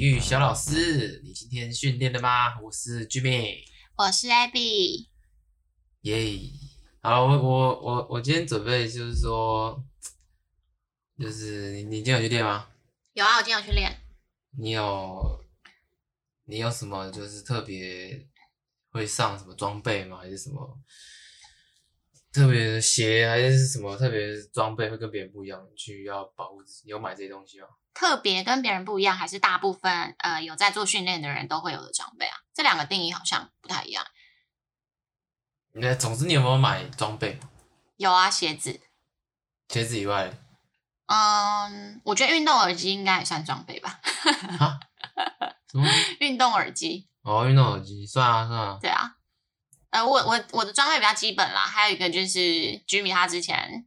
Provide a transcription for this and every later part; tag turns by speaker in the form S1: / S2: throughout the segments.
S1: 育小老师，你今天训练了吗？我是 Jimmy，
S2: 我是 Abby，
S1: 耶、yeah！好，我我我我今天准备就是说，就是你你今天有去练吗？
S2: 有啊，我今天有去练。
S1: 你有你有什么就是特别会上什么装备吗？还是什么特别的鞋，还是什么特别装备会跟别人不一样，去要保护自己？有买这些东西吗？
S2: 特别跟别人不一样，还是大部分呃有在做训练的人都会有的装备啊？这两个定义好像不太一样。
S1: 那总之你有没有买装备？
S2: 有啊，鞋子。
S1: 鞋子以外，
S2: 嗯，我觉得运动耳机应该也算装备吧。
S1: 哈？什么？
S2: 运动耳机？
S1: 哦，运动耳机算啊算啊。
S2: 对啊。呃，我我我的装备比较基本啦，还有一个就是 Jimmy 他之前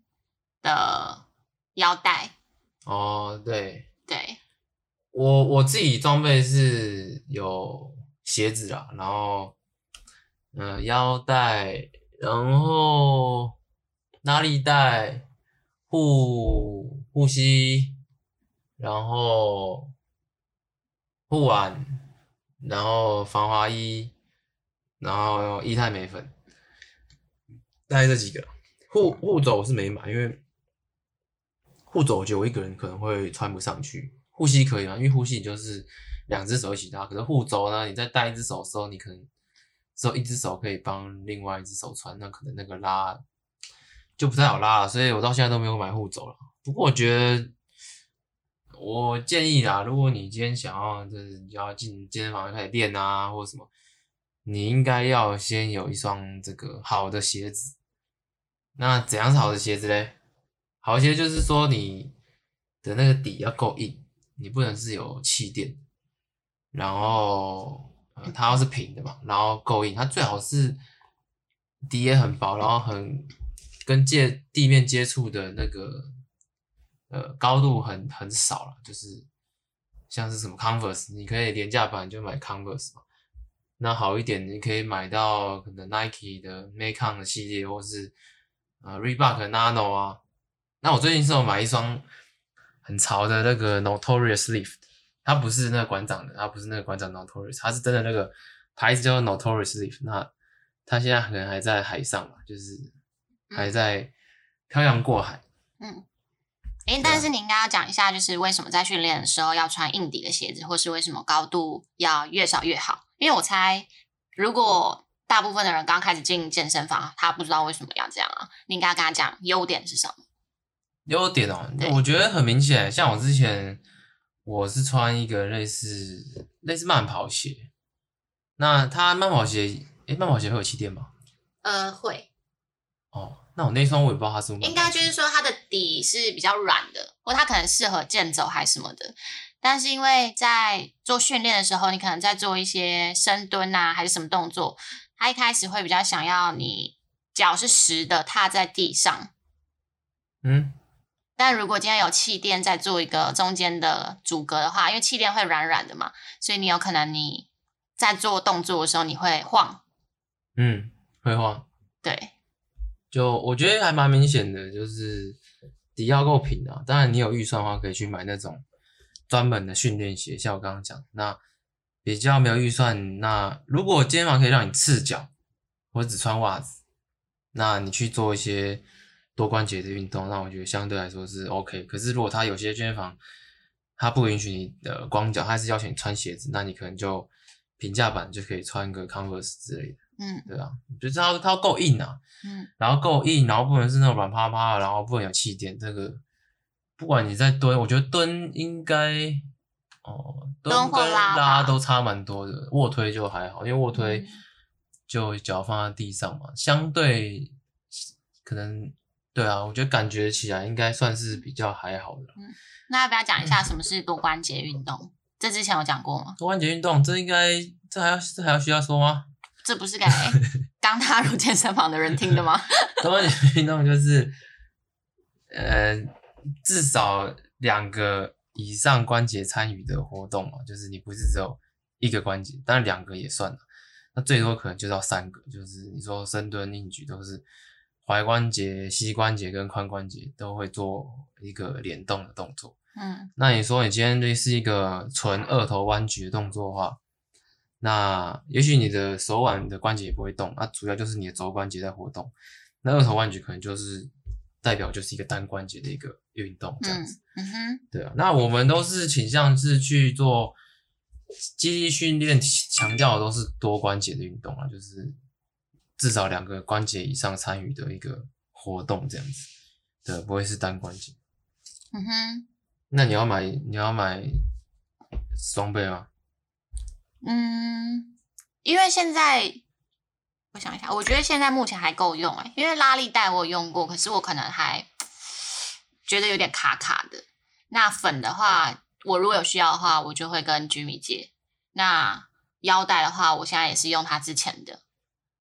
S2: 的腰带。
S1: 哦，对。
S2: 对，
S1: 我我自己装备是有鞋子啦，然后嗯、呃、腰带，然后拉力带、护护膝，然后护腕，然后防滑衣，然后伊泰美粉，大概这几个。护护肘是没买，因为。护肘我觉得我一个人可能会穿不上去，护膝可以吗？因为护膝就是两只手一起拉，可是护肘呢，你在带一只手的时候，你可能只有一只手可以帮另外一只手穿，那可能那个拉就不太好拉了，所以我到现在都没有买护肘了。不过我觉得，我建议啦，如果你今天想要就是要进健身房开始练啊，或者什么，你应该要先有一双这个好的鞋子。那怎样是好的鞋子嘞？好一些就是说你的那个底要够硬，你不能是有气垫，然后呃它要是平的嘛，然后够硬，它最好是底也很薄，然后很跟接地面接触的那个呃高度很很少了，就是像是什么 Converse，你可以廉价版就买 Converse 嘛，那好一点你可以买到可能 Nike 的 Metcon 的系列，或是呃 Reebok Nano 啊。那我最近是有买一双很潮的那个 Notorious Lift，它不是那个馆长的，它不是那个馆长 Notorious，它是真的那个牌子叫做 Notorious Lift。那它现在可能还在海上嘛，就是还在漂洋过海。
S2: 嗯，诶，但是你应该要讲一下，就是为什么在训练的时候要穿硬底的鞋子，或是为什么高度要越少越好？因为我猜，如果大部分的人刚开始进健身房，他不知道为什么要这样啊，你应该要跟他讲优点是什么。
S1: 优点哦，我觉得很明显，像我之前我是穿一个类似类似慢跑鞋，那它慢跑鞋，诶，慢跑鞋会有气垫吗？
S2: 呃，会。
S1: 哦，那我那双我也不知道它是不是。
S2: 应该就是说它的底是比较软的，或它可能适合健走还是什么的。但是因为在做训练的时候，你可能在做一些深蹲啊，还是什么动作，它一开始会比较想要你脚是实的踏在地上。
S1: 嗯。
S2: 但如果今天有气垫在做一个中间的阻隔的话，因为气垫会软软的嘛，所以你有可能你在做动作的时候你会晃，
S1: 嗯，会晃，
S2: 对，
S1: 就我觉得还蛮明显的，就是底要够平啊。当然你有预算的话，可以去买那种专门的训练鞋，像我刚刚讲。那比较没有预算，那如果健身房可以让你赤脚或者只穿袜子，那你去做一些。多关节的运动，那我觉得相对来说是 OK。可是如果他有些健身房，他不允许你的光脚，他还是要求你穿鞋子，那你可能就平价版就可以穿个 Converse 之类的，
S2: 嗯，
S1: 对啊，就是它它要够硬啊，
S2: 嗯，
S1: 然后够硬，然后不能是那种软趴趴的，然后不能有气垫。这个不管你在蹲，我觉得蹲应该哦，蹲跟拉都差蛮多的，卧推就还好，因为卧推就脚放在地上嘛，相对可能。对啊，我觉得感觉起来应该算是比较还好的。
S2: 嗯，那要不要讲一下什么是多关节运动？这之前有讲过吗？
S1: 多关节运动，这应该这还要这还要需要说吗？
S2: 这不是给 刚踏入健身房的人听的吗？
S1: 多关节运动就是，呃，至少两个以上关节参与的活动嘛，就是你不是只有一个关节，当然两个也算了，那最多可能就到三个，就是你说深蹲、硬举都是。踝关节、膝关节跟髋关节都会做一个联动的动作。
S2: 嗯，
S1: 那你说你今天类似一个纯二头弯举的动作的话，那也许你的手腕的关节也不会动，那主要就是你的肘关节在活动。那二头弯举可能就是代表就是一个单关节的一个运动这样子。
S2: 嗯，嗯哼，
S1: 对啊。那我们都是倾向是去做肌力训练，强调的都是多关节的运动啊，就是至少两个关节以上参与的一个活动这样子。对，不会是单关节。
S2: 嗯哼。
S1: 那你要买你要买双倍吗？
S2: 嗯，因为现在我想一下，我觉得现在目前还够用哎，因为拉力带我有用过，可是我可能还觉得有点卡卡的。那粉的话，我如果有需要的话，我就会跟 Jimmy 借。那腰带的话，我现在也是用他之前的，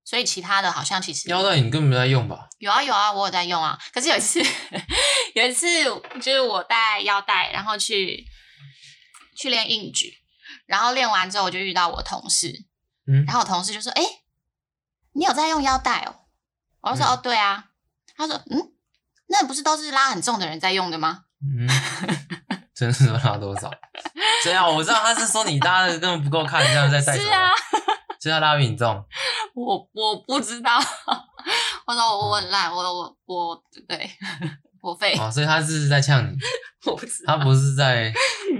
S2: 所以其他的好像其实
S1: 腰带你根本没在用吧？
S2: 有啊有啊，我有在用啊。可是有一次 有一次就是我带腰带，然后去去练硬举。然后练完之后，我就遇到我同事，
S1: 嗯，
S2: 然后我同事就说：“哎，你有在用腰带哦？”我就说：“哦，对啊。”他说：“嗯，那不是都是拉很重的人在用的吗？”
S1: 嗯，真是拉多少？对啊，我知道他是说你拉的根本不够看，这样在带。
S2: 是啊，
S1: 是要拉比你中。
S2: 我我不知道，我说我很烂，我我我对，我废。
S1: 哦，所以他是在呛你。
S2: 我不知道，
S1: 他不是在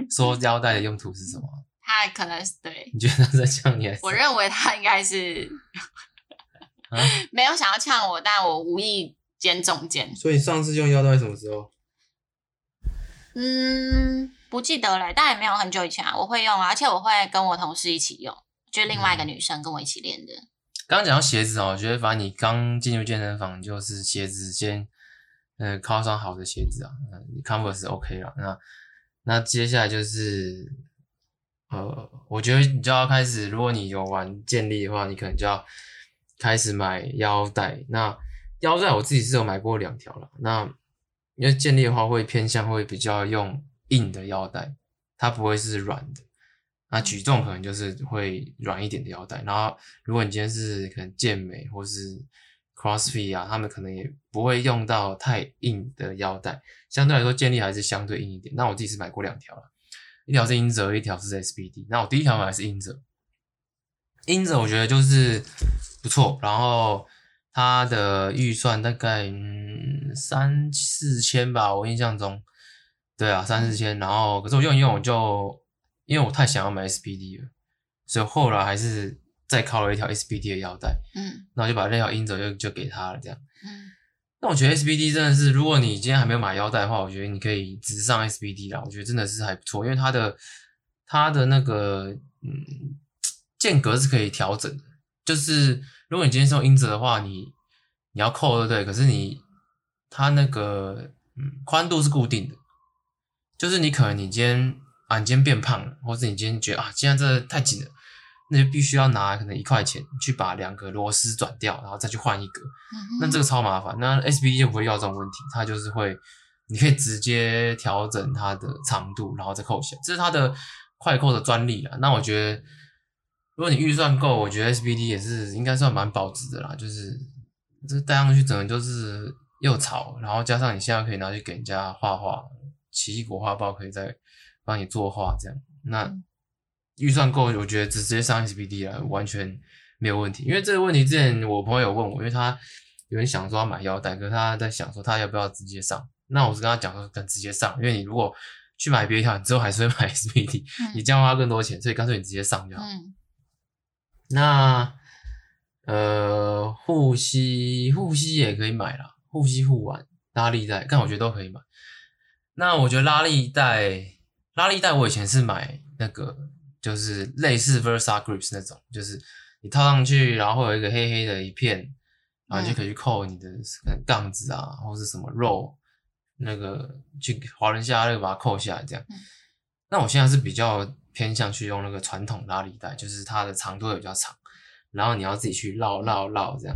S1: 说腰带的用途是什么？
S2: 他可能是对，
S1: 你觉得他在呛你？
S2: 我认为他应该是没有想要呛我，但我无意间中箭。
S1: 所以上次用腰带什么时候？
S2: 嗯，不记得了，但也没有很久以前啊。我会用啊，而且我会跟我同事一起用，就另外一个女生跟我一起练的。
S1: 刚刚讲到鞋子哦，我觉得反正你刚进入健身房，就是鞋子先嗯，靠上好的鞋子啊，嗯，Converse OK 了。那那接下来就是。呃，我觉得你就要开始，如果你有玩健力的话，你可能就要开始买腰带。那腰带我自己是有买过两条了。那因为健力的话，会偏向会比较用硬的腰带，它不会是软的。那举重可能就是会软一点的腰带。然后如果你今天是可能健美或是 CrossFit 啊，他们可能也不会用到太硬的腰带。相对来说，健力还是相对硬一点。那我自己是买过两条了。一条是英泽，一条是 SBD。那我第一条买的是英泽，英泽我觉得就是不错，然后它的预算大概三四千吧，我印象中，对啊三四千。然后可是我用一用，我就因为我太想要买 SPD 了，所以后来还是再靠了一条 SPD 的腰带，
S2: 嗯，
S1: 那我就把那条英泽就就给他了，这样，
S2: 嗯。
S1: 那我觉得 SBD 真的是，如果你今天还没有买腰带的话，我觉得你可以直上 SBD 啦。我觉得真的是还不错，因为它的它的那个嗯间隔是可以调整的。就是如果你今天是用英泽的话，你你要扣对不对？可是你它那个嗯宽度是固定的，就是你可能你今天啊你今天变胖了，或者你今天觉得啊今天这太紧了。那就必须要拿可能一块钱去把两个螺丝转掉，然后再去换一个，
S2: 嗯、
S1: 那这个超麻烦。那 SBD 就不会要这种问题，它就是会，你可以直接调整它的长度，然后再扣起来，这是它的快扣的专利啦。那我觉得，如果你预算够，我觉得 SBD 也是应该算蛮保值的啦。就是这戴上去整个就是又潮，然后加上你现在可以拿去给人家画画，奇异果画报可以再帮你作画这样，那。嗯预算够，我觉得直接上 SBD 了，完全没有问题。因为这个问题之前我朋友有问我，因为他有人想说要买腰带，可是他在想说他要不要直接上。那我是跟他讲说，等直接上，因为你如果去买别条，你之后还是会买 SBD，你这样花更多钱，所以干脆你直接上就好。
S2: 嗯、
S1: 那呃护膝护膝也可以买啦，护膝护腕拉力带，但我觉得都可以买。那我觉得拉力带拉力带我以前是买那个。就是类似 Versa Grips 那种，就是你套上去，然后会有一个黑黑的一片，然后就可以去扣你的杠子啊，或是什么肉，那个去滑轮下那个把它扣下来这样。那我现在是比较偏向去用那个传统拉力带，就是它的长度也比较长，然后你要自己去绕绕绕这样。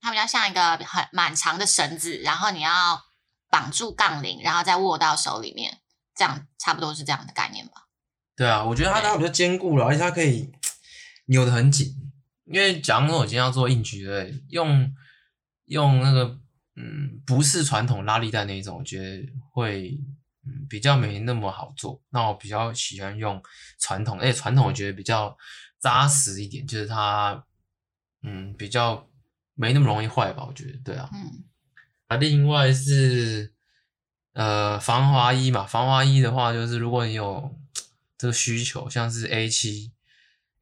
S2: 它比较像一个很蛮长的绳子，然后你要绑住杠铃，然后再握到手里面，这样差不多是这样的概念吧。
S1: 对啊，我觉得它它比较坚固了，而且它可以扭得很紧。因为假如说我今天要做硬举的，用用那个嗯不是传统拉力带那一种，我觉得会嗯，比较没那么好做。那我比较喜欢用传统，而且传统我觉得比较扎实一点，就是它嗯比较没那么容易坏吧，我觉得对啊。
S2: 嗯，
S1: 啊，另外是呃防滑衣嘛，防滑衣的话就是如果你有这个需求，像是 A 七。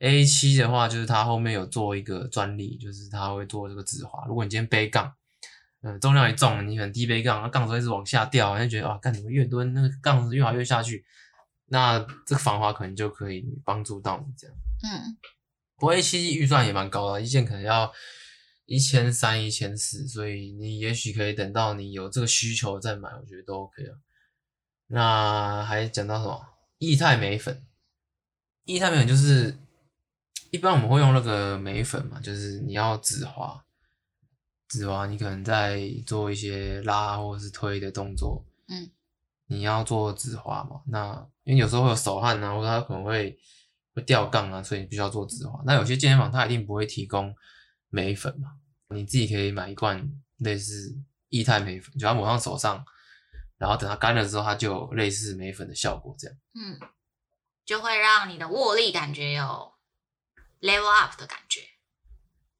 S1: A 七的话，就是它后面有做一个专利，就是它会做这个止滑。如果你今天背杠，嗯，重量一重，你很低背杠，那杠子一直往下掉，你就觉得啊，干怎么越蹲那个杠子越滑越下去，那这个防滑可能就可以帮助到你这样。
S2: 嗯，
S1: 不过 A 七预算也蛮高的，一件可能要一千三、一千四，所以你也许可以等到你有这个需求再买，我觉得都 OK 啊。那还讲到什么？液态镁粉，液态镁粉就是。一般我们会用那个眉粉嘛，就是你要止滑，止滑你可能在做一些拉或者是推的动作，
S2: 嗯，
S1: 你要做止滑嘛。那因为有时候会有手汗啊，或者它可能会会掉杠啊，所以你必须要做止滑。那有些健身房它一定不会提供镁粉嘛，你自己可以买一罐类似液态眉粉，就要抹上手上，然后等它干了之后，它就有类似眉粉的效果，这样，
S2: 嗯，就会让你的握力感觉有。level up 的感觉，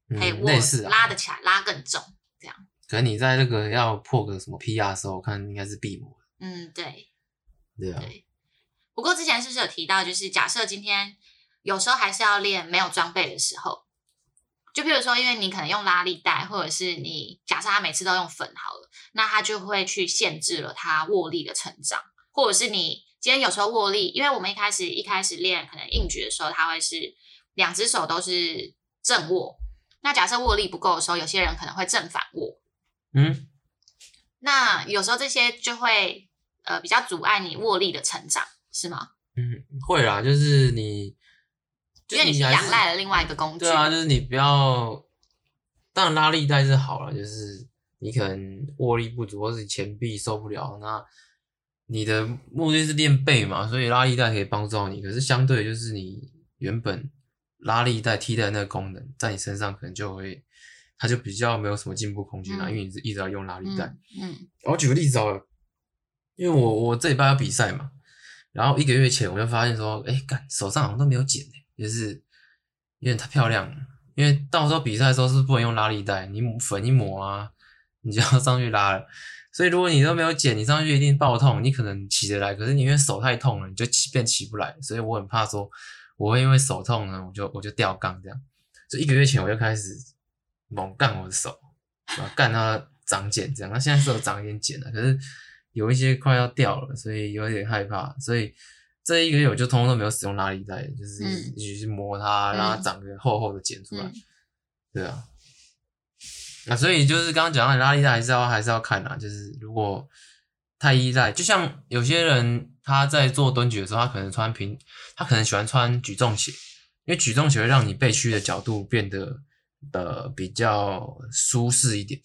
S2: 可以握拉得起来，拉更重，这样。
S1: 可能你在那个要破个什么 PR 的时候，我看应该是必抹。
S2: 嗯，对，
S1: 对啊。
S2: 对。不过之前是不是有提到，就是假设今天有时候还是要练没有装备的时候，就比如说，因为你可能用拉力带，或者是你假设他每次都用粉好了，那他就会去限制了他握力的成长，或者是你今天有时候握力，因为我们一开始一开始练可能硬举的时候，他会是。两只手都是正握，那假设握力不够的时候，有些人可能会正反握。
S1: 嗯，
S2: 那有时候这些就会呃比较阻碍你握力的成长，是吗？
S1: 嗯，会啦，就是你，
S2: 因为你是仰赖了另外一个工具。
S1: 对啊，就是你不要，当然拉力带是好了，就是你可能握力不足，或是你前臂受不了，那你的目的是练背嘛，所以拉力带可以帮助到你。可是相对就是你原本。拉力带替代那个功能，在你身上可能就会，它就比较没有什么进步空间啦，嗯、因为你是一直要用拉力带。
S2: 嗯。嗯，
S1: 我举个例子好了，因为我我这礼拜要比赛嘛，然后一个月前我就发现说，哎、欸，干手上好像都没有茧诶，就是有点太漂亮了。因为到时候比赛的时候是不能用拉力带，你粉一抹啊，你就要上去拉了。所以如果你都没有剪，你上去一定爆痛，你可能起得来，可是你因为手太痛了，你就起变起不来。所以我很怕说。我会因为手痛呢，我就我就掉杠这样，就一个月前我就开始猛干我的手，干它长茧这样。那现在是有长一点茧了，可是有一些快要掉了，所以有点害怕。所以这一个月我就通通都没有使用拉力带，就是一直去磨它，让它长个厚厚的茧出来。对啊，那所以就是刚刚讲到拉力带还是要还是要看啊，就是如果。太依赖，就像有些人他在做蹲举的时候，他可能穿平，他可能喜欢穿举重鞋，因为举重鞋会让你背屈的角度变得呃比较舒适一点。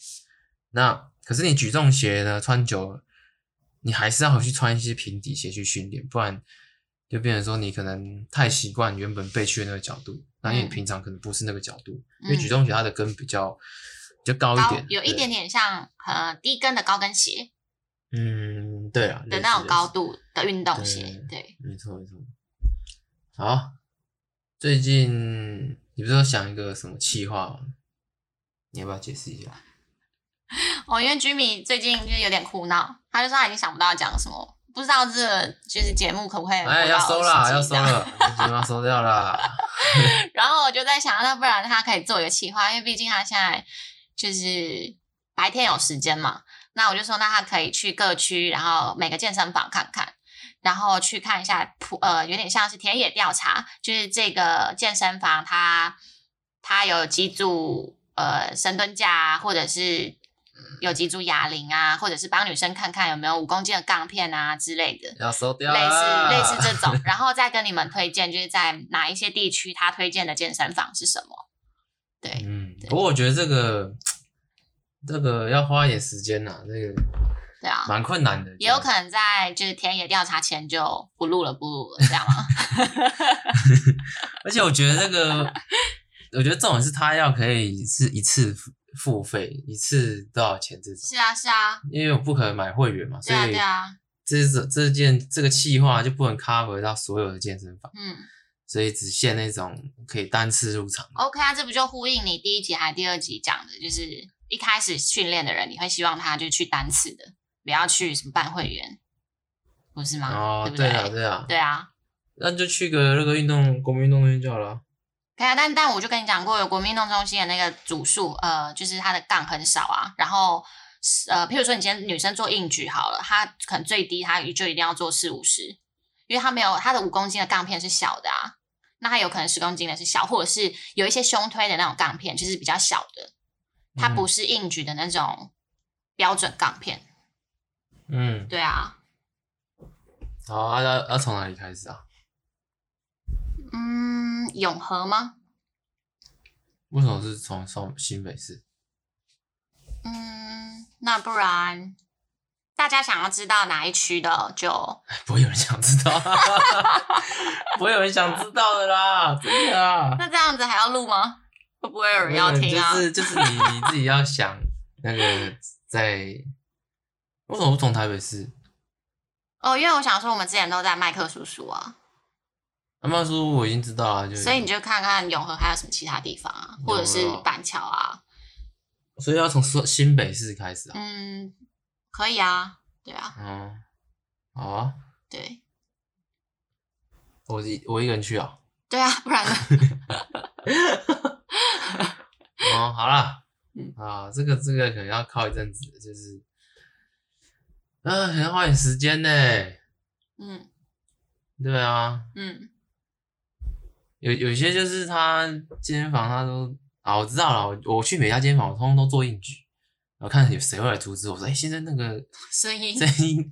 S1: 那可是你举重鞋呢穿久了，你还是要回去穿一些平底鞋去训练，不然就变成说你可能太习惯原本被去的那个角度，那因为你平常可能不是那个角度，嗯、因为举重鞋它的跟比较比较高一点，
S2: 有一点点像呃低跟的高跟鞋。
S1: 嗯，对啊，
S2: 的那种高度的运动鞋，对，
S1: 没错没错。好，最近你不是说想一个什么企划吗？你要不要解释一下？
S2: 哦，因为 Jimmy 最近就是有点苦恼，他就说他已经想不到讲什么，不知道这个就是节目可不可以？
S1: 哎，要收了，要收了，节目要收掉了。
S2: 然后我就在想，那不然他可以做一个企划，因为毕竟他现在就是白天有时间嘛。那我就说，那他可以去各区，然后每个健身房看看，然后去看一下普呃，有点像是田野调查，就是这个健身房它它有几组呃深蹲架啊，或者是有几组哑铃啊，或者是帮女生看看有没有五公斤的杠片啊之类的，
S1: 要收掉，
S2: 类似类似这 种，然后再跟你们推荐，就是在哪一些地区他推荐的健身房是什么？对，
S1: 嗯，不过我觉得这个。这个要花一点时间呐，这个对啊，蛮困难的。
S2: 也有可能在就是田野调查前就不录了，不录了，这样吗？
S1: 而且我觉得这个，我觉得重点是他要可以是一次付费，一次多少钱这种？
S2: 是啊，是啊。
S1: 因为我不可能买会员嘛，所以对啊，这这这件这个企划就不能 cover 到所有的健身房，
S2: 嗯，
S1: 所以只限那种可以单次入场。
S2: OK 啊，这不就呼应你第一集还是第二集讲的，就是一开始训练的人，你会希望他就去单次的，不要去什么办会员，不是吗？
S1: 哦，
S2: 对不
S1: 对？啊，对啊，
S2: 对啊，
S1: 那就去个那个运动公民运动中心就好了。
S2: 可以啊，但但我就跟你讲过，有国民运动中心的那个组数，呃，就是它的杠很少啊，然后。呃，譬如说你今天女生做硬举好了，她可能最低她就一定要做四五十，因为她没有她的五公斤的杠片是小的啊，那她有可能十公斤的是小，或者是有一些胸推的那种杠片就是比较小的，它不是硬举的那种标准杠片。
S1: 嗯，
S2: 对啊。
S1: 好啊，要要从哪里开始啊？
S2: 嗯，永和吗？
S1: 为什么是从上新北市？
S2: 嗯。那不然，大家想要知道哪一区的就
S1: 不会有人想知道，不会有人想知道的啦，真的啊。
S2: 那这样子还要录吗？会不会有人要听啊？
S1: 就是就是你你自己要想那个在，为什么不从台北市？
S2: 哦，因为我想说我们之前都在麦克叔叔啊。
S1: 麦克叔叔我已经知道了，就
S2: 所以你就看看永和还有什么其他地方啊，或者是板桥啊。
S1: 所以要从新北市开始啊？
S2: 嗯，可以啊，对啊。
S1: 嗯，好啊。
S2: 对。
S1: 我一我一个人去啊？
S2: 对啊，不然呢？
S1: 哦，好啦。
S2: 嗯
S1: 啊，这个这个可能要靠一阵子，就是，啊，可能要花点时间呢。
S2: 嗯。
S1: 对啊。
S2: 嗯。
S1: 有有些就是他健身房，他都。啊，我知道了。我我去每家健身房，我通通都做硬举，然后看有谁会来阻止我说：“哎、欸，现在那个
S2: 声音
S1: 声音，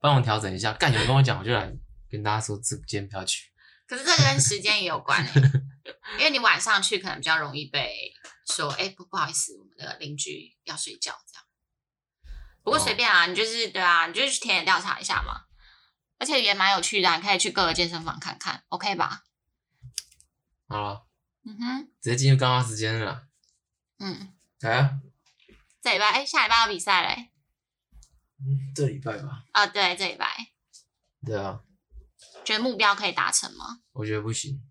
S1: 帮我调整一下。”干，有人跟我讲，我就来跟大家说，这今天不要去。
S2: 可是这跟时间也有关诶、欸，因为你晚上去可能比较容易被说：“哎、欸，不不好意思，我们的邻居要睡觉。”这样。不过随便啊，你就是对啊，你就去田野调查一下嘛。而且也蛮有趣的，你可以去各个健身房看看，OK 吧？
S1: 好了。
S2: 嗯哼，
S1: 直接进入刚刚时间了。
S2: 嗯，
S1: 来啊，
S2: 这礼拜哎，下礼拜要比赛嘞。
S1: 嗯，这礼拜吧。
S2: 啊，对，这礼拜。
S1: 对啊。
S2: 觉得目标可以达成吗？
S1: 我觉得不行，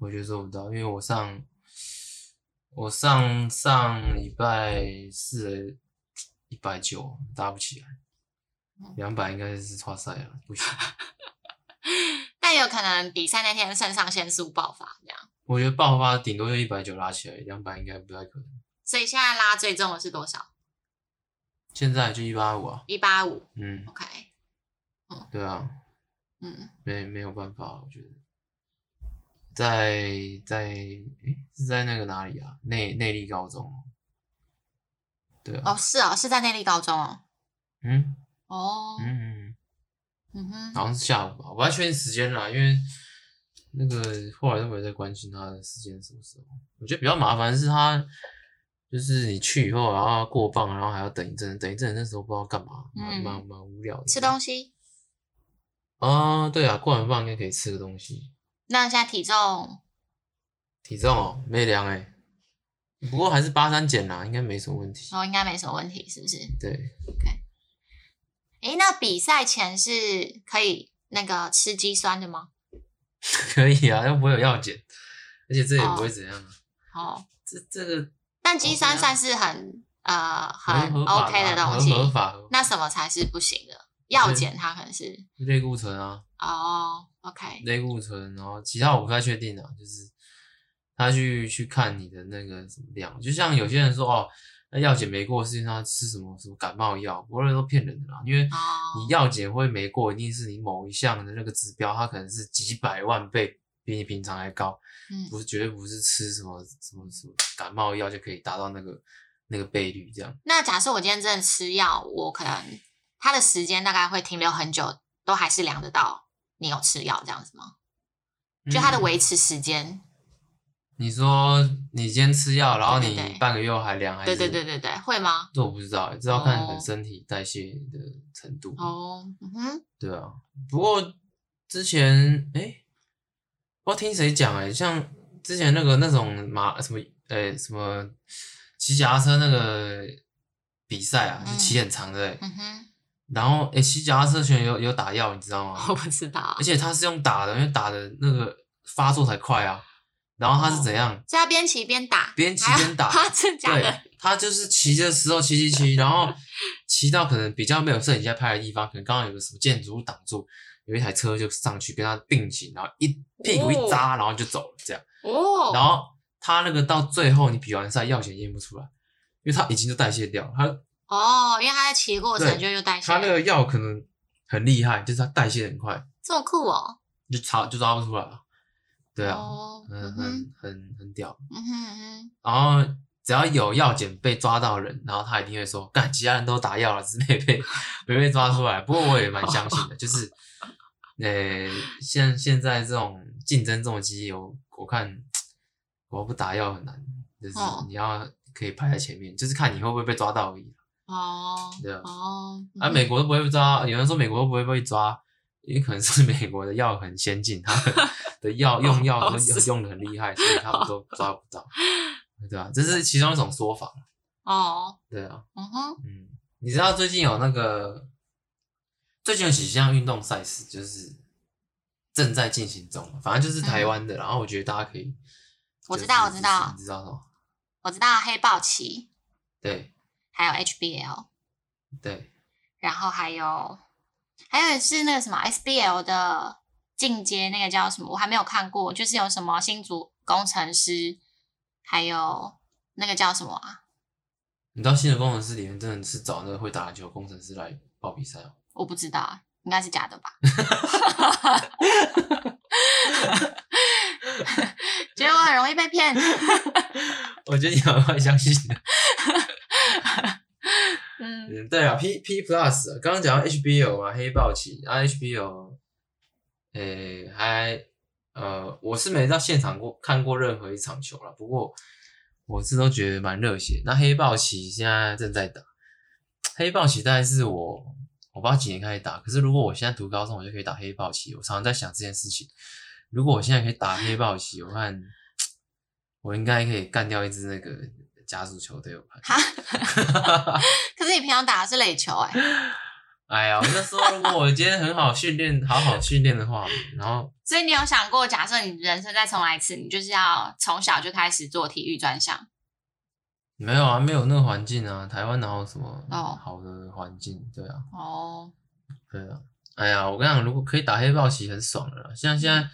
S1: 我觉得做不到，因为我上我上上礼拜试了一百九，搭不起来。两百应该是差赛了，不行。
S2: 但有可能比赛那天肾上腺素爆发，这样。
S1: 我觉得爆发顶多就一百九拉起来，两百应该不太可能。
S2: 所以现在拉最重的是多少？
S1: 现在就一八五啊。
S2: 一八五。
S1: 嗯。
S2: OK。
S1: 嗯。对啊。
S2: 嗯。
S1: 没没有办法，我觉得。在在诶是在那个哪里啊？内内力高中。对啊。
S2: 哦，是啊、哦，是在内力高中哦。
S1: 嗯。
S2: 哦。
S1: 嗯嗯。
S2: 嗯哼。
S1: 好像是下午吧，我不太确定时间啦，因为。那个后来都没有再关心他的时间什么时候。我觉得比较麻烦的是他，就是你去以后，然后过磅，然后还要等一阵，等一阵那时候不知道干嘛，蛮蛮蛮无聊的。
S2: 吃东西？
S1: 啊，对啊，过完磅应该可以吃个东西。
S2: 那现在体重？
S1: 体重哦，没量哎，不过还是八三减啦，应该没什么问题。
S2: 哦，应该没什么问题，是不是？
S1: 对。
S2: OK。诶，那比赛前是可以那个吃肌酸的吗？
S1: 可以啊，又不会有药检，而且这也不会怎样。
S2: 哦，
S1: 这这个，
S2: 但肌酸算是很呃很 OK 的东西，
S1: 合法。那
S2: 什么才是不行的？药检它可能是
S1: 类固醇啊。
S2: 哦，OK。
S1: 类固醇，然后其他我不太确定啊，就是他去去看你的那个什么量，就像有些人说哦。那药检没过，是因为他吃什么什么感冒药，不过那都骗人的啦。因为你药检会没过，一定是你某一项的那个指标，它可能是几百万倍比你平常还高，
S2: 嗯，
S1: 不是绝对不是吃什么什么什么感冒药就可以达到那个那个倍率这样。
S2: 那假设我今天真的吃药，我可能它的时间大概会停留很久，都还是量得到你有吃药这样子吗？就它的维持时间。嗯
S1: 你说你今天吃药，然后你半个月还凉还是？
S2: 对对对对对，会吗？
S1: 这我不知道，这要看你身体代谢的程度。
S2: 哦，嗯哼，
S1: 对啊。不过之前哎，不知道听谁讲哎，像之前那个那种马什么哎什么骑脚踏车那个比赛啊，就骑很长的哎。
S2: 嗯哼。
S1: 然后哎，骑脚踏车选手有有打药，你知道吗？
S2: 我不知道。
S1: 而且他是用打的，因为打的那个发作才快啊。然后他是怎样？
S2: 是他边骑边打，
S1: 边骑边打。
S2: 他真假的？
S1: 对，他就是骑的时候骑骑骑，然后骑到可能比较没有摄影机拍的地方，可能刚刚有个什么建筑物挡住，有一台车就上去跟他并行，然后一屁股一扎，然后就走了这样。哦。然后他那个到最后你比完赛药检验不出来，因为他已经就代谢掉了。他
S2: 哦，因为他在骑过程就又代谢。
S1: 他那个药可能很厉害，就是他代谢很快。
S2: 这么酷哦！
S1: 就查就抓不出来了。对啊，
S2: 哦、
S1: 很很很很屌。
S2: 嗯哼嗯哼。
S1: 然后只要有药检被抓到人，然后他一定会说：“干，其他人都打药了，只没被没被抓出来。”不过我也蛮相信的，就是，呃，现现在这种竞争这么激烈，我我看我不打药很难，就是你要可以排在前面，哦、就是看你会不会被抓到而已。
S2: 哦。
S1: 对啊。
S2: 哦。
S1: 啊，美国都不会被抓，有人说美国都不会被抓。也可能是美国的药很先进，他们的药用药都用的很厉害，所以他们都抓不到，对啊？这是其中一种说法。
S2: 哦，
S1: 对啊，
S2: 嗯哼，
S1: 嗯，你知道最近有那个最近有几项运动赛事就是正在进行中，反正就是台湾的，然后我觉得大家可以，
S2: 我知道，我知道，
S1: 你知道什么？
S2: 我知道黑豹旗，
S1: 对，
S2: 还有 HBL，
S1: 对，
S2: 然后还有。还有是那个什么 SBL 的进阶，那个叫什么？我还没有看过，就是有什么新竹工程师，还有那个叫什么啊？
S1: 你知道新竹工程师里面真的是找那个会打篮球工程师来报比赛哦？
S2: 我不知道，应该是假的吧？觉得我很容易被骗？
S1: 我觉得你很快相信的。
S2: 嗯，
S1: 对啊，P P Plus，刚刚讲到 HBO 嘛，黑豹旗啊，HBL，诶，还呃，我是没到现场过看过任何一场球了，不过我是都觉得蛮热血。那黑豹旗现在正在打，黑豹旗大概是我我不知道几年开始打，可是如果我现在读高中，我就可以打黑豹旗。我常常在想这件事情，如果我现在可以打黑豹旗，我看我应该可以干掉一支那个。家族球队有哈，
S2: 可是你平常打的是垒球哎、
S1: 哎呀，那时候，如果我今天很好训练，好好训练的话，然后，
S2: 所以你有想过，假设你人生再重来一次，你就是要从小就开始做体育专项？
S1: 没有啊，没有那个环境啊，台湾哪有什么好的环境？对啊。
S2: 哦。
S1: 对啊。哎呀，我跟你讲，如果可以打黑豹棋，很爽的啦。像现在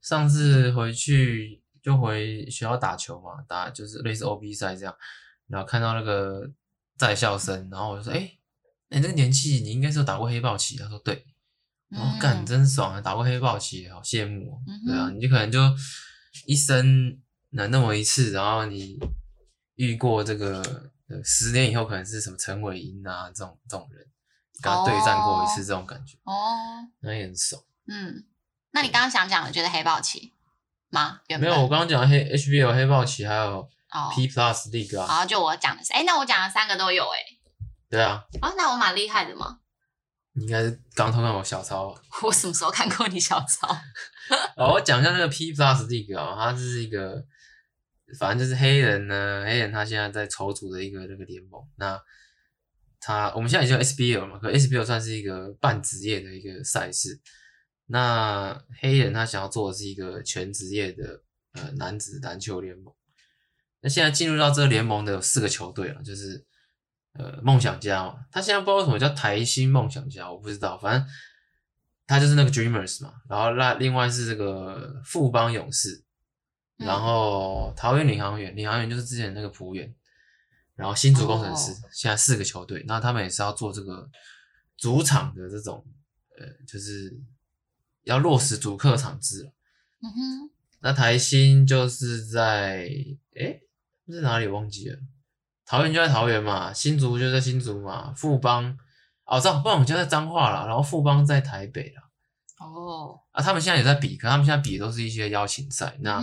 S1: 上次回去。就回学校打球嘛，打就是类似 OB 赛这样，然后看到那个在校生，然后我就说：“哎、欸，你、欸、这个年纪，你应该是有打过黑豹旗。”他说：“对。”然后干真爽啊，打过黑豹旗，好羡慕哦。
S2: 嗯、
S1: 对啊，你就可能就一生能那么一次，然后你遇过这个十年以后可能是什么陈伟英啊这种这种人，跟他对战过一次这种感觉
S2: 哦，
S1: 那也很爽。
S2: 嗯，那你刚刚想讲的，就是黑豹旗？吗？
S1: 没有，我刚刚讲的黑 HBL 黑豹旗还有 P Plus League 啊。
S2: 好，就我讲的是，哎，那我讲的三个都有哎。
S1: 对啊。
S2: 哦，那我蛮厉害的嘛。
S1: 你应该是刚偷看我小抄。
S2: 我什么时候看过你小抄？
S1: 哦，我讲一下那个 P Plus League 啊，它是一个，反正就是黑人呢，黑人他现在在筹组的一个那个联盟。那他我们现在已经有 SBL 嘛，可 SBL 算是一个半职业的一个赛事。那黑人他想要做的是一个全职业的呃男子篮球联盟。那现在进入到这个联盟的有四个球队了，就是呃梦想家嘛，他现在不知道为什么叫台新梦想家，我不知道，反正他就是那个 Dreamers 嘛。然后那另外是这个富邦勇士，然后桃园领航员，领航员就是之前那个璞园，然后新竹工程师，现在四个球队，那他们也是要做这个主场的这种呃就是。要落实主客场制，
S2: 嗯哼，
S1: 那台新就是在诶在哪里忘记了？桃园就在桃园嘛，新竹就在新竹嘛，富邦哦，这样，不然我们就在彰化了，然后富邦在台北了。
S2: 哦，
S1: 啊，他们现在也在比，可他们现在比的都是一些邀请赛。那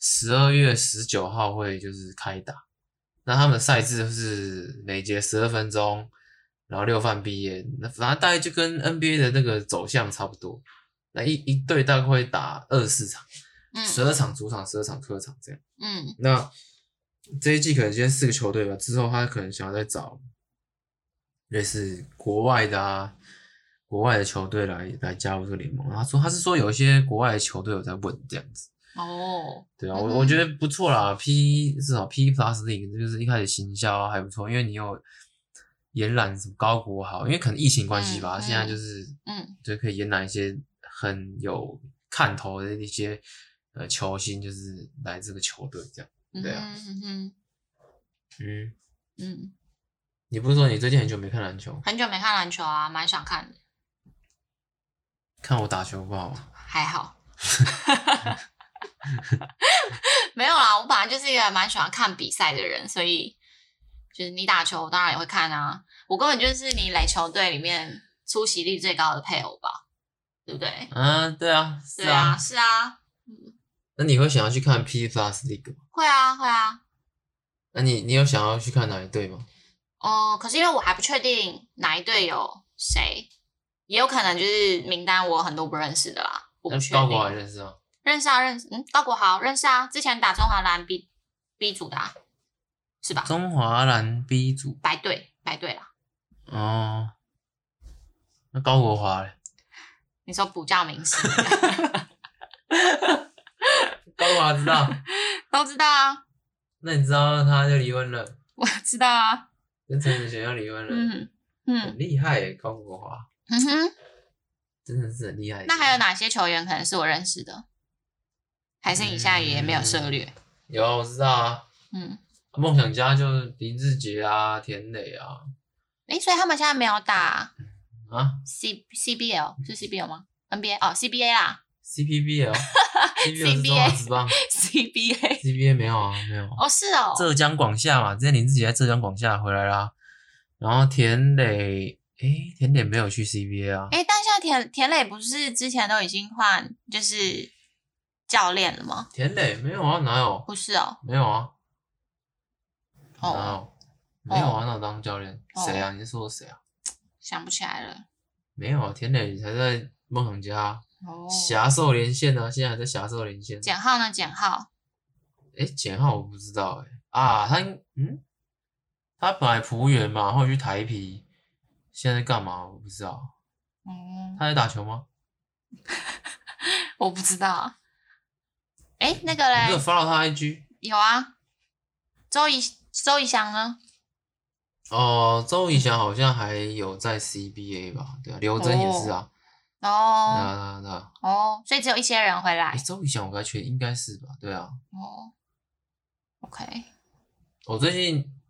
S1: 十二月十九号会就是开打，那他们的赛制是每节十二分钟，然后六犯毕业，那反正大概就跟 NBA 的那个走向差不多。那一一队大概会打二十四场，十二场主场，十二场客场这样。
S2: 嗯，
S1: 那这一季可能今天四个球队吧，之后他可能想要再找类似国外的啊，国外的球队来来加入这个联盟。他说他是说有一些国外的球队有在问这样子。
S2: 哦，
S1: 对啊，我我觉得不错啦。P 至少 P Plus League 就是一开始行销还不错，因为你有延揽什么高国豪，因为可能疫情关系吧，现在就是嗯，就可以延揽一些很有看头的一些呃球星，就是来这个球队这样。对啊，嗯嗯嗯嗯，你不是说你最近很久没看篮球？
S2: 很久没看篮球啊，蛮想看的。
S1: 看我打球不好吗？
S2: 还好。没有啦，我本来就是一个蛮喜欢看比赛的人，所以就是你打球，我当然也会看啊。我根本就是你垒球队里面出席率最高的配偶吧，对不对？
S1: 嗯，对啊，是啊，
S2: 对啊，是啊。
S1: 那你会想要去看 P Plus League 吗？
S2: 会啊，会啊。
S1: 那你你有想要去看哪一队吗？
S2: 哦、呃，可是因为我还不确定哪一队有谁，也有可能就是名单我很多不认识的啦。我不确定。
S1: 高国豪认识啊？
S2: 认识啊，认识。嗯，高国豪认识啊，之前打中华蓝 B B 组的、啊，是吧？
S1: 中华蓝 B 组。
S2: 白队，白队啦。
S1: 哦。那高国华嘞？
S2: 你说补教名师。
S1: 高华知道，
S2: 都知道啊。
S1: 那你知道他就离婚了？
S2: 我知道啊。
S1: 跟陈子璇要离婚了。嗯嗯。很厉害耶，高国华。嗯哼。真的是很厉害。
S2: 那还有哪些球员可能是我认识的？还是你现在也没有涉猎？
S1: 有，我知道啊。嗯。梦想家就林志杰啊，田磊啊。
S2: 诶，所以他们现在没有打啊？C C B L 是 C B L 吗？N B A 哦，C B A 啦。
S1: C P B L，C B A，
S2: 是吧？C B A，C
S1: B A 没有啊，没有。
S2: 哦，是哦。
S1: 浙江广厦嘛，之前你自己在浙江广厦回来啦。然后田磊，诶，田磊没有去 C B A 啊。
S2: 诶，但现在田田磊不是之前都已经换就是教练了吗？
S1: 田磊没有啊，哪有？
S2: 不是哦，
S1: 没有啊。哦。没有啊，那我当教练。谁啊？你是说谁啊？
S2: 想不起来了。
S1: 没有啊，田磊才在梦想家。哦，侠兽连线呢？现在还在侠兽连线。
S2: 简浩呢？简浩，
S1: 哎，简浩我不知道哎啊，他嗯，他本来服务员嘛，后来去台皮，现在在干嘛？我不知道。嗯，他在打球吗？
S2: 我不知道。哎，那个嘞？
S1: 你有 follow 他 IG？
S2: 有啊。周怡周怡翔呢？
S1: 哦，周怡翔好像还有在 CBA 吧？对啊，刘真也是啊。
S2: 哦，
S1: 对啊，对啊，
S2: 哦，所以只有一些人回来。
S1: 周以翔我该确应该是吧？对啊。
S2: 哦，OK。
S1: 我最近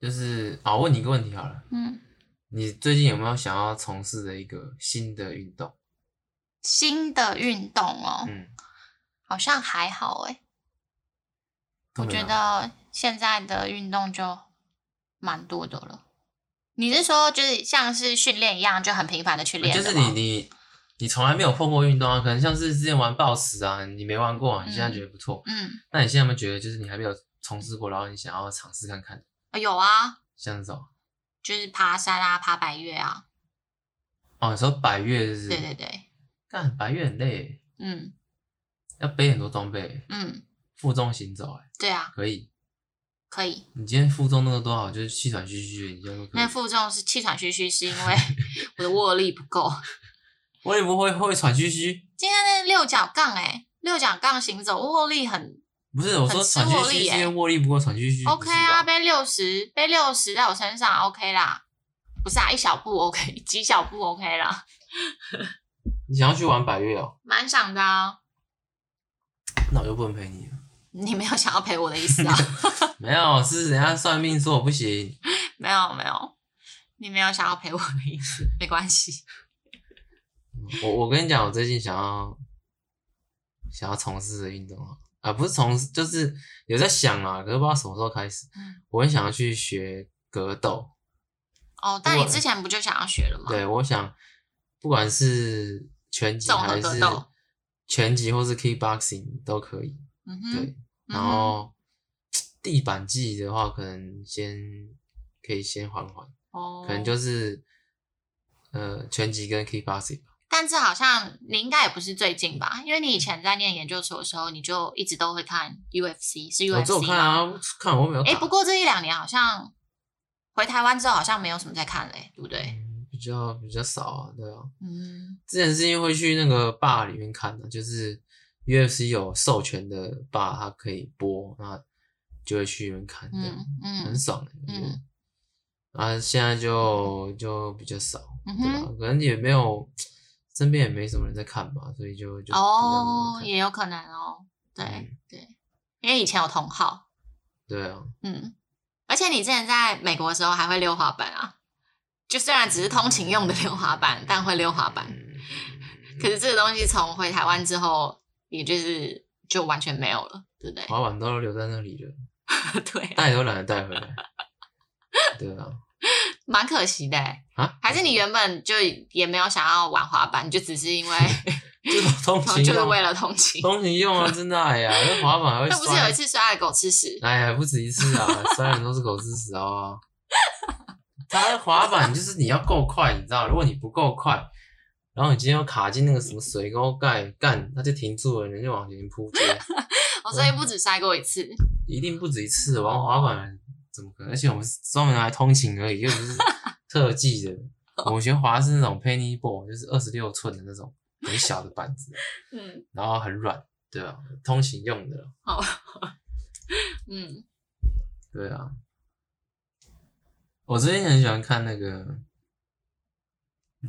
S1: 就是啊，我问你一个问题好了。嗯。你最近有没有想要从事的一个新的运动？
S2: 新的运动哦。嗯。好像还好哎。我觉得现在的运动就蛮多的了。你是说，就是像是训练一样，就很频繁的去练？
S1: 就是你你你从来没有碰过运动啊？可能像是之前玩暴食啊，你没玩过，啊，你现在觉得不错。嗯。那你现在有没有觉得，就是你还没有从事过，然后你想要尝试看看？
S2: 啊，有啊。
S1: 像这种。
S2: 就是爬山啊，爬百越啊。
S1: 哦，你说百越就是？
S2: 对对对。
S1: 干百越很累。嗯。要背很多装备。嗯。负重行走，哎。
S2: 对啊。
S1: 可以。
S2: 可以，
S1: 你今天负重那个多少？就是气喘吁吁，你就可以。
S2: 那负重是气喘吁吁，是因为 我的握力不够。
S1: 我也不会会喘吁吁。
S2: 今天那六角杠，哎，六角杠行走握力很。
S1: 不是，我说喘吁吁是因为握力不够，喘吁吁。
S2: OK 啊，背六十，背六十在我身上 OK 啦。不是啊，一小步 OK，几小步 OK 啦。
S1: 你想要去玩百越哦？
S2: 蛮想的啊。
S1: 那我就不能陪你了。
S2: 你没有想要陪我的意思啊？
S1: 没有，是人家算命说我不行。
S2: 没有没有，你没有想要陪我的意思，没关系。
S1: 我我跟你讲，我最近想要想要从事的运动啊，啊不是从事，就是有在想啊，可是不知道什么时候开始。嗯、我很想要去学格斗。
S2: 哦，但你之前不就想要学了吗？
S1: 对，我想不管是拳击还是拳击或是 kickboxing 都可以。嗯哼，对，然后、嗯、地板技的话，可能先可以先缓缓，哦，可能就是呃全集跟 kickboxing。
S2: 但是好像你应该也不是最近吧？因为你以前在念研究所的时候，你就一直都会看 UFC，是 UFC 吗？
S1: 我看啊，看我没有。哎，
S2: 不过这一两年好像回台湾之后好像没有什么在看嘞，对不对？
S1: 嗯、比较比较少啊，对啊。
S2: 嗯，
S1: 之前是因为会去那个 bar 里面看的，就是 UFC 有授权的 bar，它可以播，那就会去里面看，嗯嗯，很爽的，嗯。啊，现在就就比较少，对吧？可能也没有身边也没什么人在看吧，所以就就
S2: 哦，也有可能哦，对对，因为以前有同好，
S1: 对啊，
S2: 嗯。而且你之前在美国的时候还会溜滑板啊，就虽然只是通勤用的溜滑板，但会溜滑板。可是这个东西从回台湾之后，也就是就完全没有了，对不对？
S1: 滑板都留在那里了，
S2: 对，
S1: 带都懒得带回来。对啊，
S2: 蛮可惜的啊。还是你原本就也没有想要玩滑板，就只是因为
S1: 就是通勤，
S2: 就是为了通勤，
S1: 通勤用啊，真的哎呀，那滑板还会。
S2: 那不是有一次摔了狗吃屎？
S1: 哎呀，不止一次啊，摔人都是狗吃屎哦。它 滑板就是你要够快，你知道，如果你不够快，然后你今天又卡进那个什么水沟盖干，它就停住了，人就往前扑街。
S2: 哦，所以不止摔过一次，
S1: 一定不止一次玩滑板。怎么可能？而且我们是专门拿来通勤而已，又不是特技的。我学滑是那种 penny board，就是二十六寸的那种很小的板子，嗯，然后很软，对啊，通勤用的。好，嗯，对啊。我最近很喜欢看那个，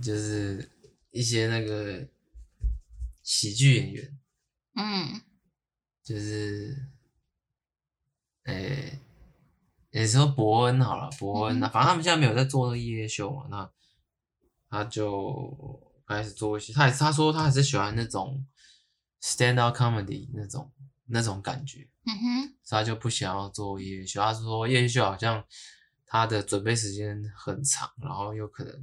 S1: 就是一些那个喜剧演员，嗯，就是，诶、欸。也是说伯恩好了，伯恩啊，反正他们现在没有在做那个夜夜秀嘛，那他就开始做一些，他也是他说他还是喜欢那种 stand up comedy 那种那种感觉，嗯哼，所以他就不想要做夜夜秀。他说夜夜秀好像他的准备时间很长，然后又可能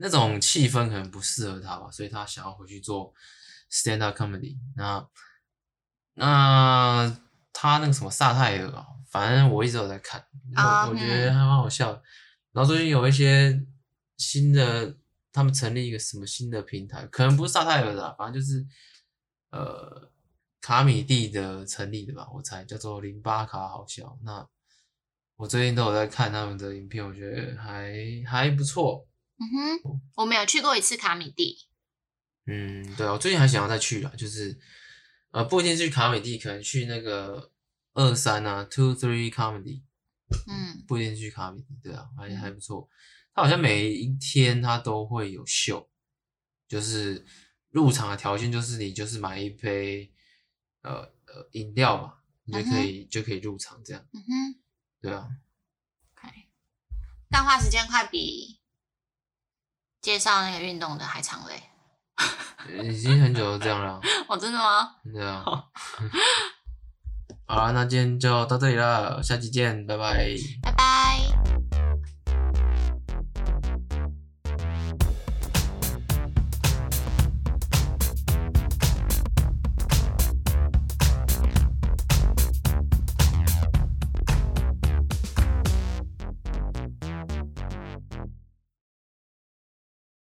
S1: 那种气氛可能不适合他吧，所以他想要回去做 stand up comedy 那。那那他那个什么萨泰尔啊。反正我一直有在看，我觉得还蛮好笑的。Uh, 然后最近有一些新的，他们成立一个什么新的平台，可能不是萨泰尔的啦，反正就是呃卡米蒂的成立的吧，我猜叫做零八卡好笑。那我最近都有在看他们的影片，我觉得还还不错。
S2: 嗯哼，我没有去过一次卡米蒂。
S1: 嗯，对啊，我最近还想要再去啊，就是呃不一定去卡米蒂，可能去那个。二三啊，two three comedy，嗯，不一定去卡米蒂，对啊，还还不错。他好像每一天他都会有秀，就是入场的条件就是你就是买一杯呃呃饮料嘛，你就可以、嗯、就可以入场这样。嗯哼，对啊。
S2: OK，但花时间快比介绍那个运动的海肠类。
S1: 已经很久都这样了。
S2: 哦，真的吗？
S1: 对啊。好 了，那今天就到这里了，下期见，拜拜，
S2: 拜拜。